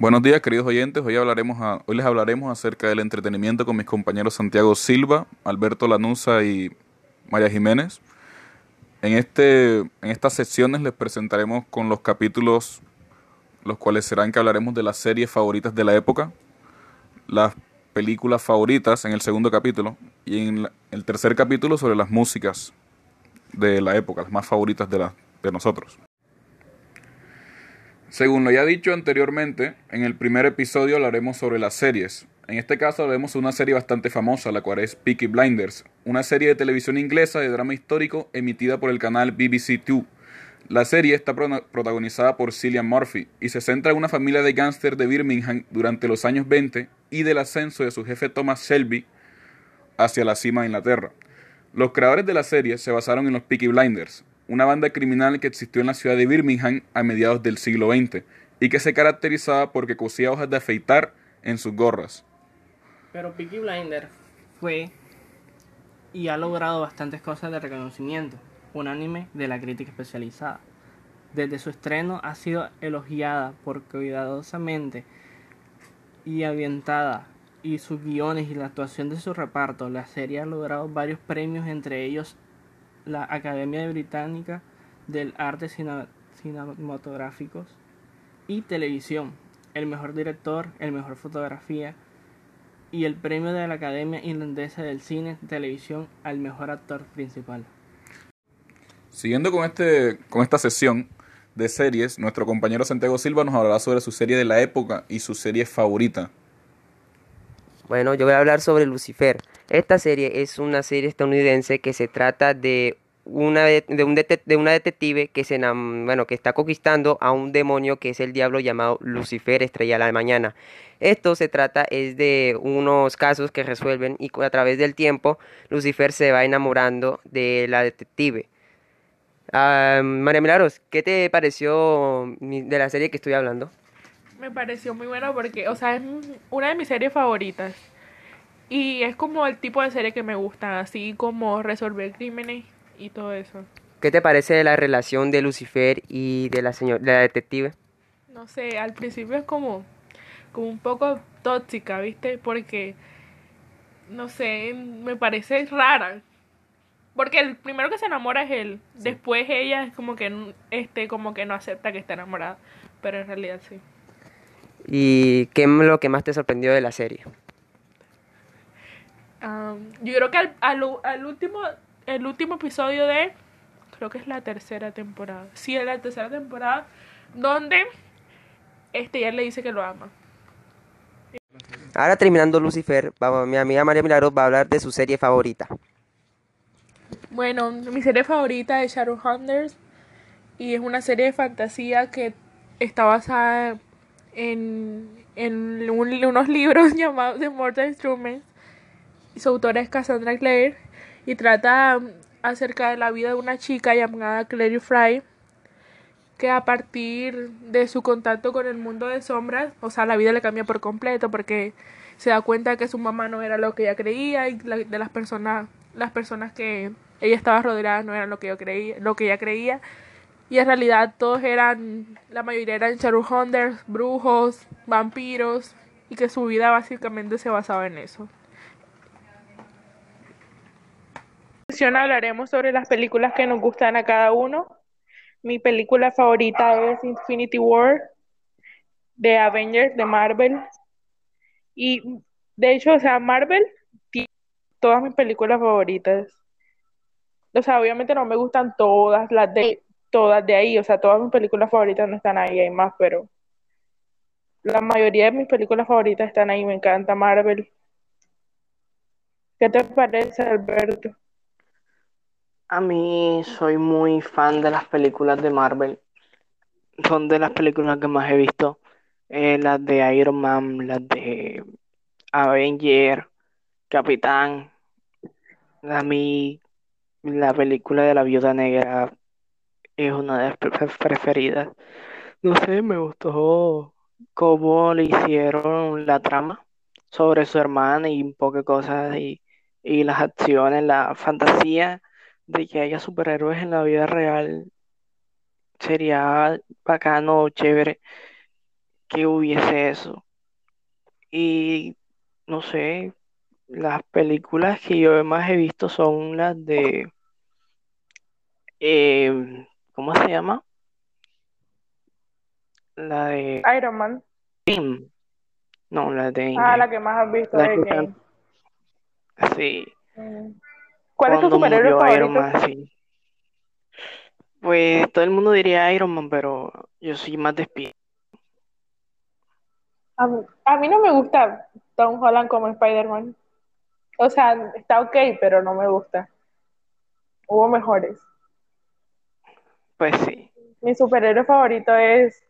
Buenos días, queridos oyentes. Hoy, les hablaremos acerca del entretenimiento con mis compañeros Santiago Silva, Alberto Lanusa y María Jiménez. En, este, en estas secciones les presentaremos con los capítulos, los cuales serán que hablaremos de las series favoritas de la época, las películas favoritas en el segundo capítulo y en el tercer capítulo sobre las músicas de la época, las más favoritas de, la, de nosotros. Según lo ya dicho anteriormente, en el primer episodio hablaremos sobre las series. En este caso hablaremos de una serie bastante famosa, la cual es Peaky Blinders, una serie de televisión inglesa de drama histórico emitida por el canal BBC Two. La serie está protagonizada por Cillian Murphy y se centra en una familia de gángsters de Birmingham durante los años 20 y del ascenso de su jefe Thomas Shelby hacia la cima de Inglaterra. Los creadores de la serie se basaron en los Peaky Blinders, una banda criminal que existió en la ciudad de Birmingham a mediados del siglo XX y que se caracterizaba porque cosía hojas de afeitar en sus gorras. Pero Peaky Blinder fue y ha logrado bastantes cosas de reconocimiento, unánime de la crítica especializada. Desde su estreno ha sido elogiada por cuidadosamente y ambientada y sus guiones y la actuación de su reparto. La serie ha logrado varios premios, entre ellos la Academia Británica del Arte Cine- Cinematográficos y Televisión, el mejor director, el mejor fotografía y el premio de la Academia Irlandesa del Cine Televisión al mejor actor principal. Siguiendo con, este, con esta sesión de series, nuestro compañero Santiago Silva nos hablará sobre su serie de la época y su serie favorita. Bueno, yo voy a hablar sobre Lucifer. Esta serie es una serie estadounidense que se trata de una de, una detective que se bueno, que está conquistando a un demonio que es el diablo llamado Lucifer, estrella de la mañana. Esto se trata es de unos casos que resuelven y a través del tiempo Lucifer se va enamorando de la detective. Ah, María Milagros, ¿qué te pareció de la serie que estoy hablando? Me pareció muy buena porque, o sea, es una de mis series favoritas. Y es como el tipo de serie que me gusta, así como resolver crímenes y todo eso. ¿Qué te parece la relación de Lucifer y de la señora, de la detective? No sé, al principio es como, como un poco tóxica, ¿viste? Porque, no sé, me parece rara. Porque el primero que se enamora es él. Después ella es como que, este, como que no acepta que está enamorada. Pero en realidad sí. ¿Y qué es lo que más te sorprendió de la serie? Am, yo creo que al, al, último, el último episodio de, creo que es la tercera temporada. Sí, es la tercera temporada, donde este ya le dice que lo ama. Ahora terminando Lucifer, vamos, mi amiga María Milagros va a hablar de su serie favorita. Bueno, mi serie favorita es Shadowhunters y es una serie de fantasía que está basada en, en un- unos libros llamados The Mortal Instruments. Su autora es Cassandra Clare y trata um, acerca de la vida de una chica llamada Clary Fry que a partir de su contacto con el mundo de sombras, o sea, la vida le cambia por completo porque se da cuenta que su mamá no era lo que ella creía y la- de las personas las personas que ella estaba rodeada no eran lo que yo creía, lo que ella creía y en realidad todos eran la mayoría eran Shadowhunters, brujos, vampiros y que su vida básicamente se basaba en eso. En sesión hablaremos sobre las películas que nos gustan a cada uno. Mi película favorita es Infinity War de Avengers de Marvel. Y de hecho, o sea, Marvel tiene todas mis películas favoritas. O sea, obviamente no me gustan todas las de todas de ahí, o sea, todas mis películas favoritas no están ahí, hay más, pero la mayoría de mis películas favoritas están ahí, me encanta Marvel. ¿Qué te parece, Alberto? A mí soy muy fan de las películas de Marvel. Son de las películas que más he visto. Eh, las de Iron Man, las de Avenger, Capitán. A mí la película de la Viuda Negra es una de las pre- pre- preferidas. No sé, me gustó cómo le hicieron la trama sobre su hermana y un poco de cosas y, y las acciones, la fantasía de que haya superhéroes en la vida real sería bacano, chévere. que hubiese eso. Y no sé, las películas que yo más he visto son las de... eh, ¿cómo se llama? La de Iron Man. Endgame. No, la de Ah, la que más has visto La de que Game. Sí, Mm. ¿Cuál es tu superhéroe murió Iron favorito? Man, sí. Pues todo el mundo diría Iron Man, pero yo soy más de Spider- A mí, a mí no me gusta Tom Holland como Spider-Man. O sea, está ok, pero no me gusta. Hubo mejores. Pues sí. Mi superhéroe favorito es.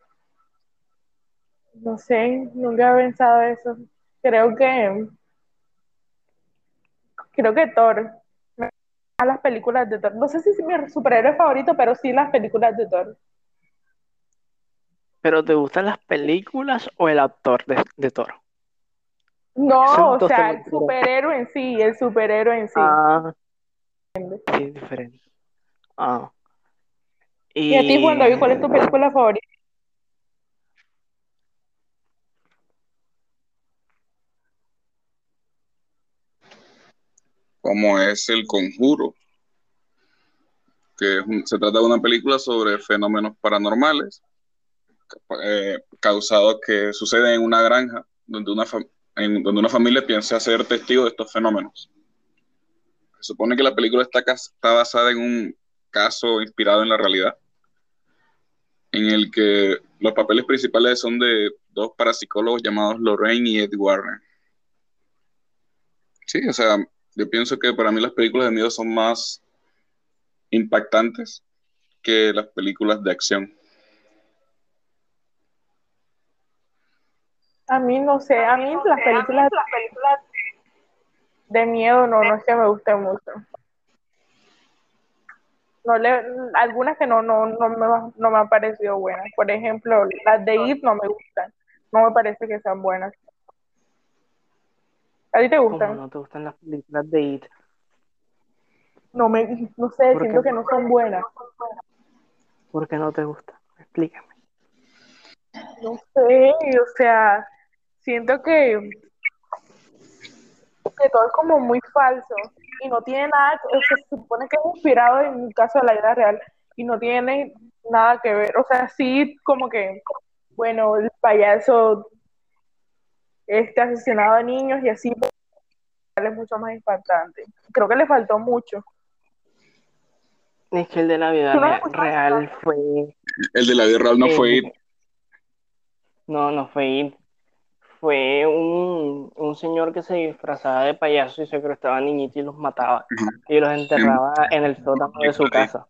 No sé, nunca he pensado eso. Creo que. Creo que Thor. Gustan las películas de Thor. No sé si es mi superhéroe favorito, pero sí las películas de Thor. ¿Pero te gustan las películas o el actor de, de Thor? No, o sea, el superhéroe en sí, el superhéroe en sí. Ah, sí, es diferente. Ah. Y a ti, Juan David, ¿cuál es tu película favorita? como es El Conjuro, que es un- se trata de una película sobre fenómenos paranormales eh, causados que suceden en una granja donde una, en- donde una familia piensa ser testigo de estos fenómenos. Se supone que la película está, está basada en un caso inspirado en la realidad, en el que los papeles principales son de dos parapsicólogos llamados Lorraine y Ed Warren. Sí, o sea, yo pienso que para mí las películas de miedo son más impactantes que las películas de acción. A mí no sé, a mí las películas de miedo no, no es que me gusten mucho. No le, algunas que no, no, no, me, no me han parecido buenas. Por ejemplo, las de It no me gustan. No me parece que sean buenas. ¿A ti te ¿Cómo gustan? no te gustan las películas de It? No me, no sé, ¿Por siento qué? que no son buenas. ¿Por qué no te gustan? Explícame. No sé, o sea, siento que, que todo es como muy falso y no tiene nada, o sea, se supone que es inspirado en un caso de la vida real y no tiene nada que ver, o sea, sí como que, bueno, el payaso este asesinado a niños y así pero es mucho más impactante. Creo que le faltó mucho. Es que el de la vida real fue... El de la vida real no eh, fue. No, no fue It. Fue un, un señor que se disfrazaba de payaso y secuestraba niñitos y los mataba. Y los enterraba en el sótano de su casa.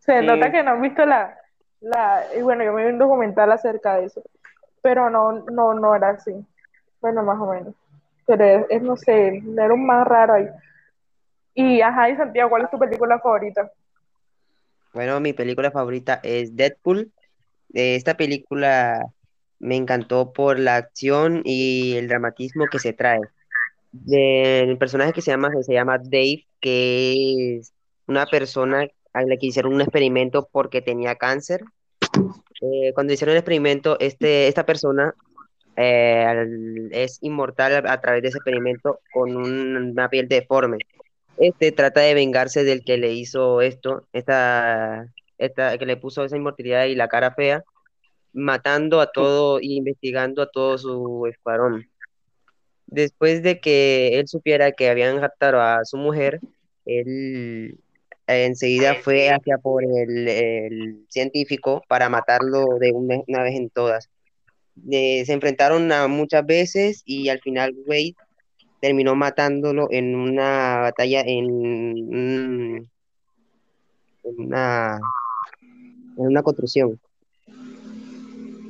Se Sí. nota que no han visto la, la, y bueno, yo me vi un documental acerca de eso, pero no, no, no era así. Bueno, más o menos. Pero es, es, no sé, era un más raro ahí. Y ajá, y Santiago, ¿cuál es tu película favorita? Bueno, mi película favorita es Deadpool. Eh, Esta película me encantó por la acción y el dramatismo que se trae. Del personaje que se llama, se llama Dave, que es una persona a la que hicieron un experimento porque tenía cáncer. Eh, cuando hicieron el experimento, este, esta persona eh, es inmortal a, a través de ese experimento con un- una piel deforme. Este trata de vengarse del que le hizo esto, esta, esta, que le puso esa inmortalidad y la cara fea, matando a todo y investigando a todo su escuadrón. Después de que él supiera que habían raptado a su mujer, él eh, enseguida fue hacia por el, el científico para matarlo de una, una vez en todas. Eh, se enfrentaron a muchas veces y al final Wade terminó matándolo en una batalla en una, en una construcción.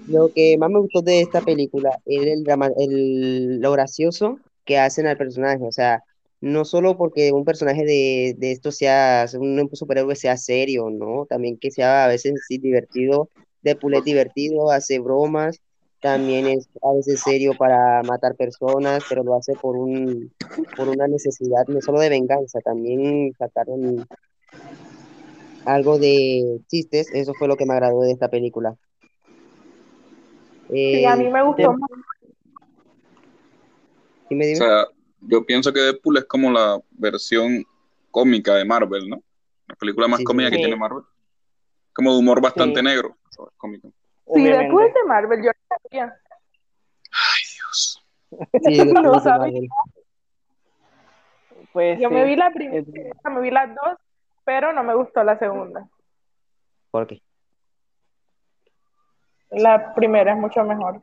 Lo que más me gustó de esta película es el drama, el, lo gracioso que hacen al personaje. O sea, no solo porque un personaje de, de esto sea, un superhéroe sea serio, ¿no? También que sea a veces sí, divertido. Deadpool es divertido, hace bromas. También es a veces serio para matar personas, pero lo hace por un, por una necesidad no solo de venganza, también sacar un- algo de chistes, eso fue lo que me agradó de esta película. Sí, a mí Eh, me gustó más. dime, O sea, yo pienso que Deadpool es como la versión cómica de Marvel, ¿no? La película más Sí, sí, cómica que tiene Marvel. Como de humor bastante Sí. negro. Cómico. Sí, Obviamente. después de Marvel, yo no sabía. Ay, Dios. No sabía. Pues Yo sí. me vi la primera, Es- me vi las dos, pero no me gustó la segunda. ¿Por qué? La primera es mucho mejor.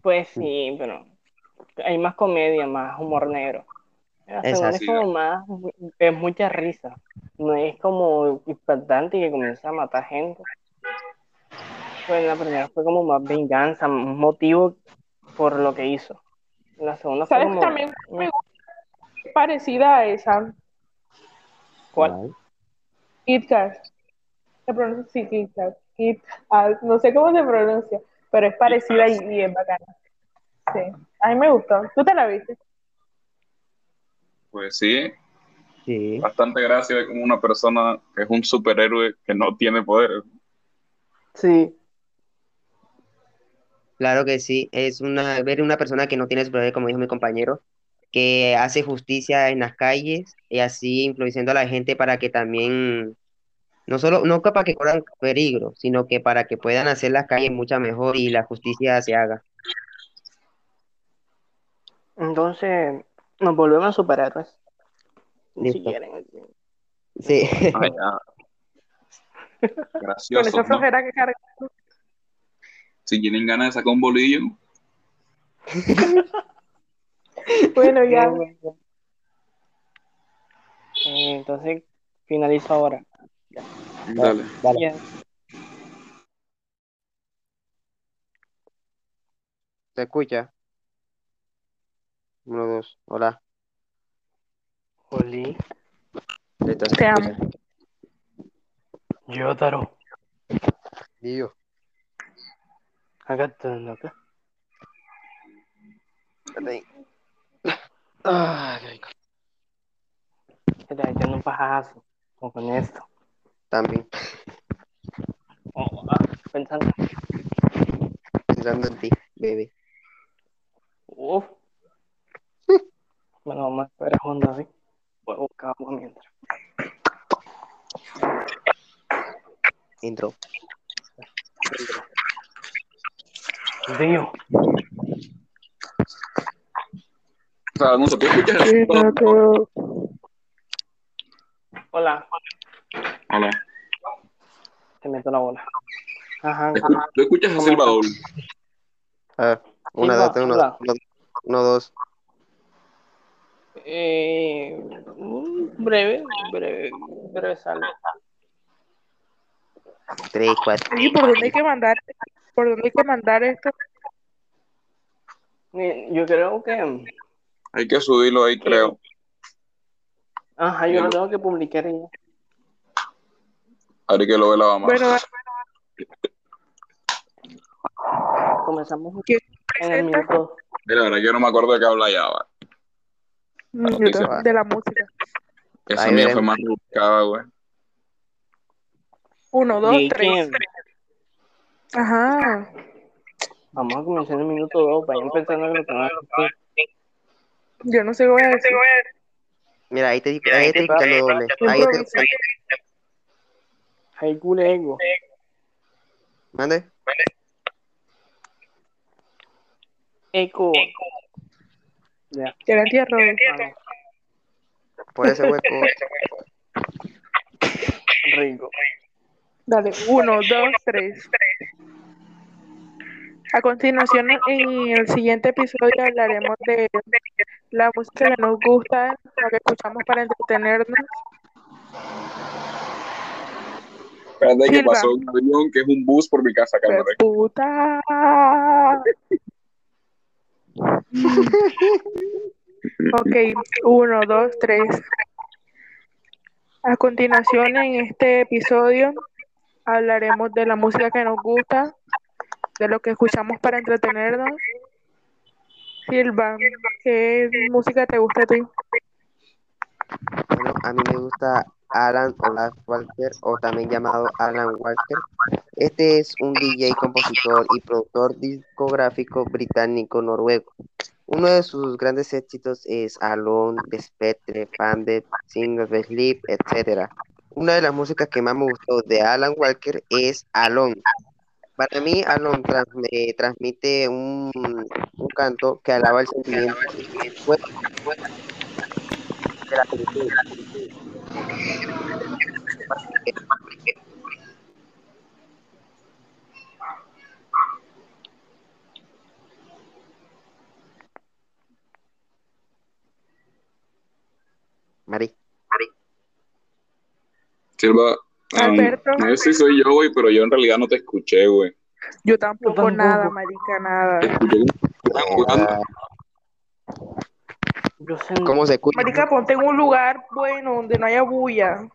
Pues sí, pero hay más comedia, más humor negro. La segunda es como más, es mucha risa. No es como impactante que comienza a matar gente. Pues la primera fue como más venganza, un motivo por lo que hizo. La segunda fue como... También me gusta parecida a esa. ¿Cuál? ¿Cuál? Kit Kat. Se pronuncia así, Kit Kat. Kit. No sé cómo se pronuncia, pero es parecida y, y es bacana. Sí. A mí me gustó. ¿Tú te la viste? Pues sí, Sí. bastante gracia de como una persona que es un superhéroe que no tiene poderes. Sí. Claro que sí, es una, ver una persona que no tiene superpoder, como dijo mi compañero, que hace justicia en las calles y así influenciando a la gente para que también, no solo, no para que corran peligro, sino que para que puedan hacer las calles mucho mejor y la justicia se haga. Entonces, nos volvemos a superhéroes. Si Listo. quieren. Sí, Ay. Con Gracioso, esa ¿no? flojera que carga. Si tienen ganas de sacar un bolillo, Bueno, ya. Eh, entonces, finalizo ahora. dale. dale. Ya. ¿Se escucha? Uno, dos, hola. Oli, Te amo. escucha. Yotaro. Dios. Acá está, acá. Ah, qué rico. Te está echando un pajazo. Como con esto. También, Oh, ah, pensando. pensando en ti, bebé. Uf. Bueno, vamos a esperar a Honda, ¿sí? Voy a buscar agua mientras. Intro. Dios. O sea, no sé, ¿tú escuchas esto? Hola. Hola. Te meto la bola. Ajá. Escu- ¿Tú escuchas a Silvador? A ver, una, tres, uno, dos. Eh, mm, breve, breve, breve salve. Tres, cuatro. Oye, ¿por dónde hay que mandar? ¿Por dónde hay que mandar esto? Yo creo que. Hay que subirlo ahí, creo. Ajá, yo lo tengo que publicar ya. Ahora que lo ve la mamá. Bueno, Comenzamos ¿quién en el minuto. Mira, la verdad que yo no me acuerdo de qué habla ya, va. Mm, de la música. Esa Ahí mía fue más rebuscada, güey. Uno, dos, tres. Ajá. vamos a comenzar en el minuto dos. Vayan pensando que lo que van a decir. Yo no sé qué voy a decir. Mira, ahí te, ahí estoy escuchando doble. Ahí Improvisa. Hay culego. ¿Mande? Eco. Ya. Ya la entierro. Ah, Por ese hueco. Rico. Dale, uno, dos, tres. A continuación, en el siguiente episodio hablaremos de la música que nos gusta, lo que escuchamos para entretenernos. Espérate que pasó un avión que es un bus por mi casa, ¡Qué cámara. puta! Ok, uno, dos, tres. A continuación, en este episodio hablaremos de la música que nos gusta, de lo que escuchamos para entretenernos. Silva, ¿qué música te gusta a ti? Bueno, a mí me gusta Alan Olaf Walker, o también llamado Alan Walker. Este es un DJ, compositor y productor discográfico británico-noruego. Uno de sus grandes éxitos es Alone, The Spectre, Bandit, Sing of Sleep, etc. Una de las músicas que más me gustó de Alan Walker es Alone. Para mí, Alone trans- me transmite un, un canto que alaba el sentimiento de la felicidad. Mari. Silva, um, Alberto. no sé si soy yo, güey, pero yo en realidad no te escuché, güey. Yo tampoco, tampoco. nada, marica, nada. Yo sé. ¿Cómo se escucha? Marica, ponte en un lugar bueno donde no haya bulla.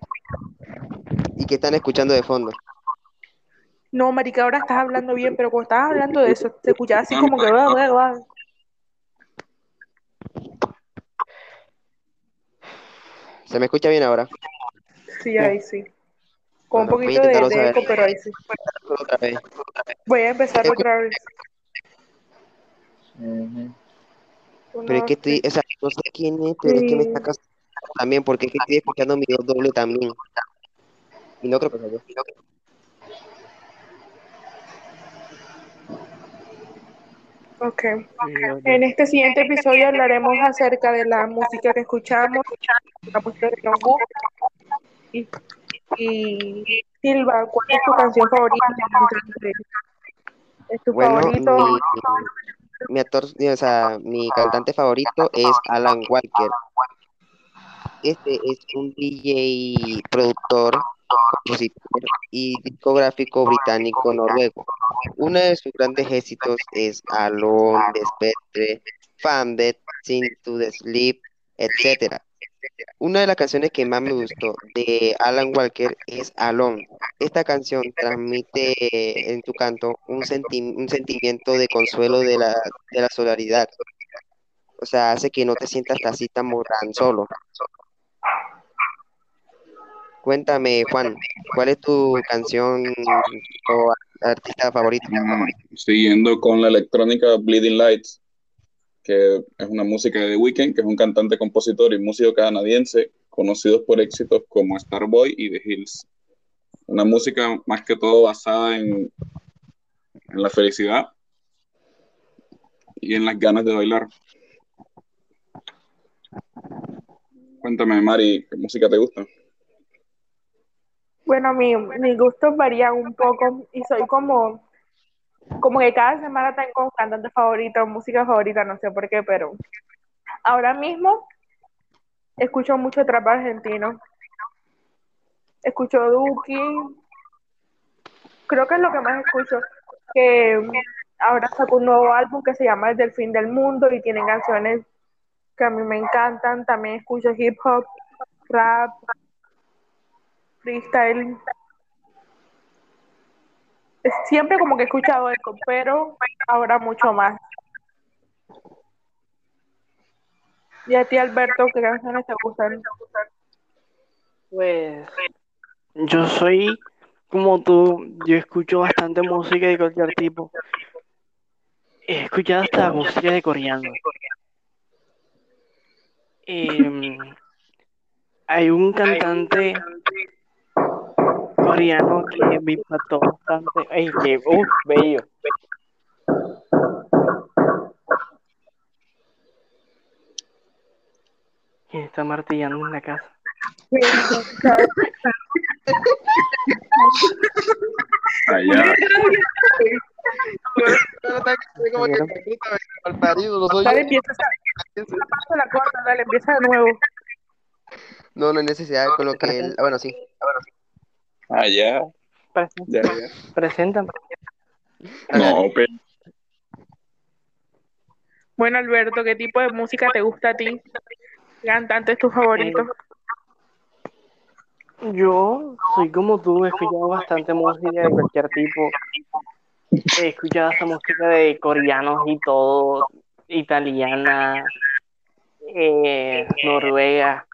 ¿Y qué están escuchando de fondo? No, marica, ahora estás hablando bien, pero cuando estabas hablando de eso, te escuchaba así como que va, va, va. ¿Se me escucha bien ahora? Sí, ahí sí. Con un Bueno, poquito de, de eco, pero ahí sí. Otra vez. Voy a empezar otra vez. Pero es que estoy, o sea, no sé quién es, pero es que me está casando también, porque es que estoy escuchando mi voz doble también. Y no creo que sea yo. Ok. En este siguiente episodio hablaremos acerca de la música que escuchamos, la música que nos gusta. Y, y Silva, ¿cuál es tu canción favorita? ¿Es tu Bueno, favorito? mi, actor, o sea, mi cantante favorito es Alan Walker. Este es un DJ, productor, y discográfico británico noruego. Uno de sus grandes éxitos es Alone, The Spectre, Founded, Sing to the Sleep, etc. Una de las canciones que más me gustó de Alan Walker es Alone. Esta canción transmite en tu canto un, senti- un sentimiento de consuelo de la, de la solidaridad. O sea, hace que no te sientas así tan, tan solo. Cuéntame, Juan, ¿cuál es tu canción o artista favorito? Mm, Siguiendo con la electrónica Bleeding Lights, que es una música de The Weeknd, que es un cantante, compositor y músico canadiense, conocidos por éxitos como Starboy y The Hills. Una música más que todo basada en, en la felicidad y en las ganas de bailar. Cuéntame, Mari, ¿qué música te gusta? Bueno, mi, mis gustos varían un poco y soy como, como que cada semana tengo un cantante favorito, música favorita, no sé por qué, pero ahora mismo escucho mucho trap argentino. Escucho Duki. Creo que es lo que más escucho. Que ahora sacó un nuevo álbum que se llama Desde el fin del mundo y tiene canciones que a mí me encantan. También escucho hip hop, rap, freestyle. Es Siempre como que he escuchado esto, pero ahora mucho más. Y a ti, Alberto, ¿qué canciones te gustan? Pues yo soy como tú, yo escucho bastante música de cualquier tipo. He escuchado hasta música de coreano. Em, hay un cantante coreano que me impactó bastante. Ay, que, uf, bello. ¿Quién está martillando en la casa? Allá. Dale, empieza a la corta, dale, empieza de nuevo. No, no hay necesidad con lo que él. ah, Bueno, sí. Allá. Presen- Ya. No, pero Bueno, Alberto, ¿qué tipo de música te gusta a ti? ¿Qué cantante es tu favorito? Yo soy como tú, he escuchado bastante música de cualquier tipo. He escuchado esa música de coreanos y todo, italiana, eh, noruega,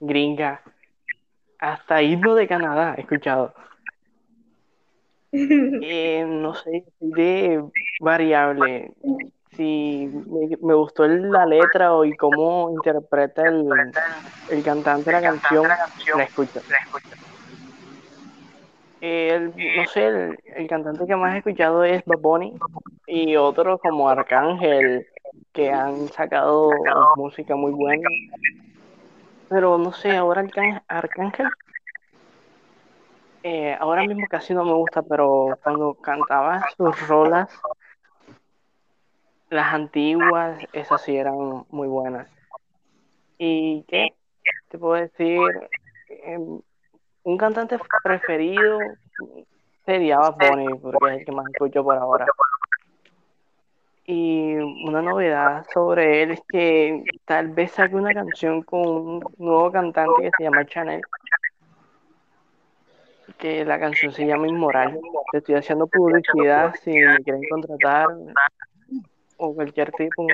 gringa. Hasta himno de Canadá he escuchado. Eh, no sé, de variable. Si me, me gustó la letra o y cómo interpreta el, el cantante la canción, la escucho. El- no sé, el, el cantante que más he escuchado es Bad Bunny y otros como Arcángel que han sacado música muy buena. Pero no sé, ahora Arcángel, eh, ahora mismo casi no me gusta, pero cuando cantaba sus rolas, las antiguas, esas sí eran muy buenas. ¿Y qué? Te puedo decir, Em, un cantante preferido sería Bad porque es el que más escucho por ahora. Y una novedad sobre él es que tal vez saque una canción con un nuevo cantante que se llama Chanel, que la canción se llama Inmoral. Te estoy haciendo publicidad si me quieren contratar o cualquier tipo.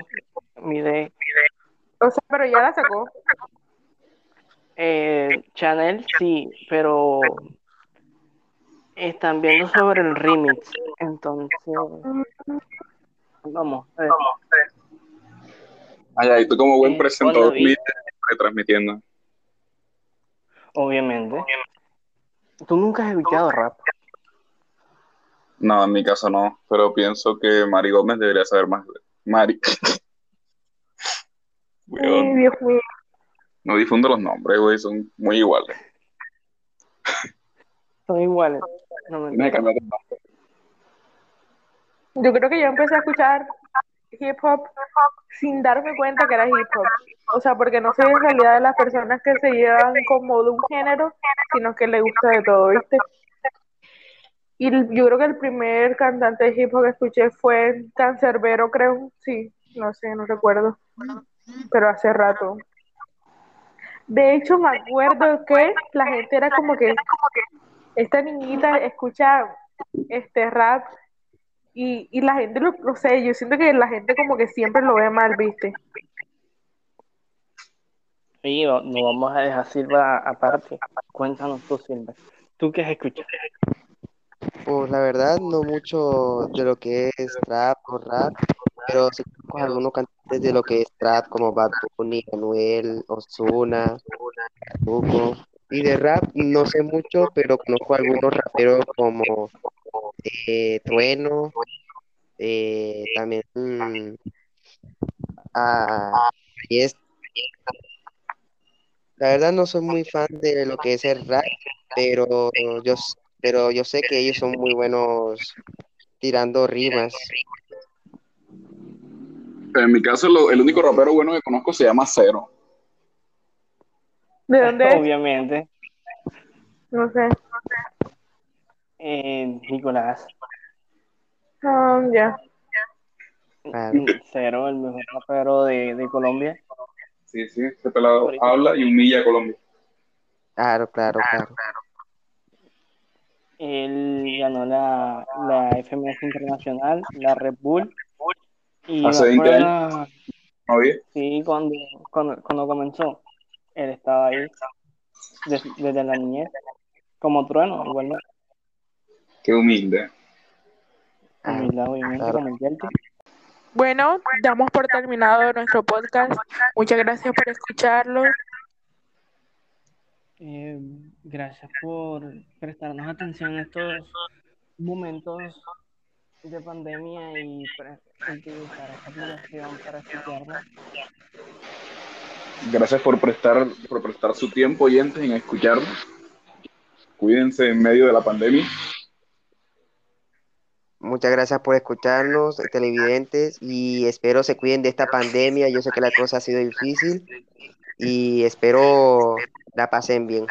Mire, O sea, pero ya la sacó. eh, Chanel sí, pero están viendo sobre el remix. Entonces, vamos a ver. Ay, ay, tú como buen Eh, presentador retransmitiendo. Obviamente. ¿Tú nunca has escuchado rap? No, en mi caso no, pero pienso que Mari Gómez debería saber más. Mari. Ay, Weón, Dios mío. no difundo los nombres, güey, son muy iguales. Son iguales. No me Tienes que cambiar de nombre. Yo creo que yo empecé a escuchar hip hop sin darme cuenta que era hip hop. O sea, porque no soy en realidad de las personas que se llevan como de un género, sino que le gusta de todo, ¿viste? Y yo creo que el primer cantante de hip hop que escuché fue Cancerbero, creo. Sí, no sé, no recuerdo. Pero hace rato. De hecho, me acuerdo que la gente era como que esta niñita escucha este rap y, y la gente lo, no sé, yo siento que la gente como que siempre lo ve mal, ¿viste? Oye, no no vamos a dejar Silva aparte. Cuéntanos tú, Silva. ¿Tú qué has escuchado? Pues la verdad, no mucho de lo que es trap o rap, pero sí conozco algunos cantantes de lo que es trap, como Bad Bunny, Anuel, Ozuna, Farruko. Y de rap no sé mucho, pero conozco algunos raperos como eh, Trueno, eh, también mm, a Yes. La verdad no soy muy fan de lo que es el rap, pero yo, pero yo sé que ellos son muy buenos tirando rimas. En mi caso, el único rapero bueno que conozco se llama Cero. ¿De dónde es? Obviamente, No sé. eh, Nicolás. Ah, ya. Claro. Cero, el mejor rapero de, de Colombia. Sí, sí, ese pelado habla y humilla a Colombia. Claro, claro, claro. Él ganó la, la FMS Internacional, la Red Bull. Y Hace me 20 acuerdo- ¿No vi? Sí, cuando, cuando, cuando comenzó, él estaba ahí des- desde la niñez, como trueno, igual Qué humilde. Humildad, obviamente, claro. como el Yelty. Bueno, damos por terminado nuestro podcast. Muchas gracias por escucharlo. Eh, gracias por prestarnos atención en estos momentos de pandemia y utilizar esta aplicación para escucharnos. Gracias por prestar, por prestar su tiempo, oyentes, en escucharnos. Cuídense en medio de la pandemia. Muchas gracias por escucharnos, televidentes, y espero se cuiden de esta pandemia. Yo sé que la cosa ha sido difícil y espero la pasen bien.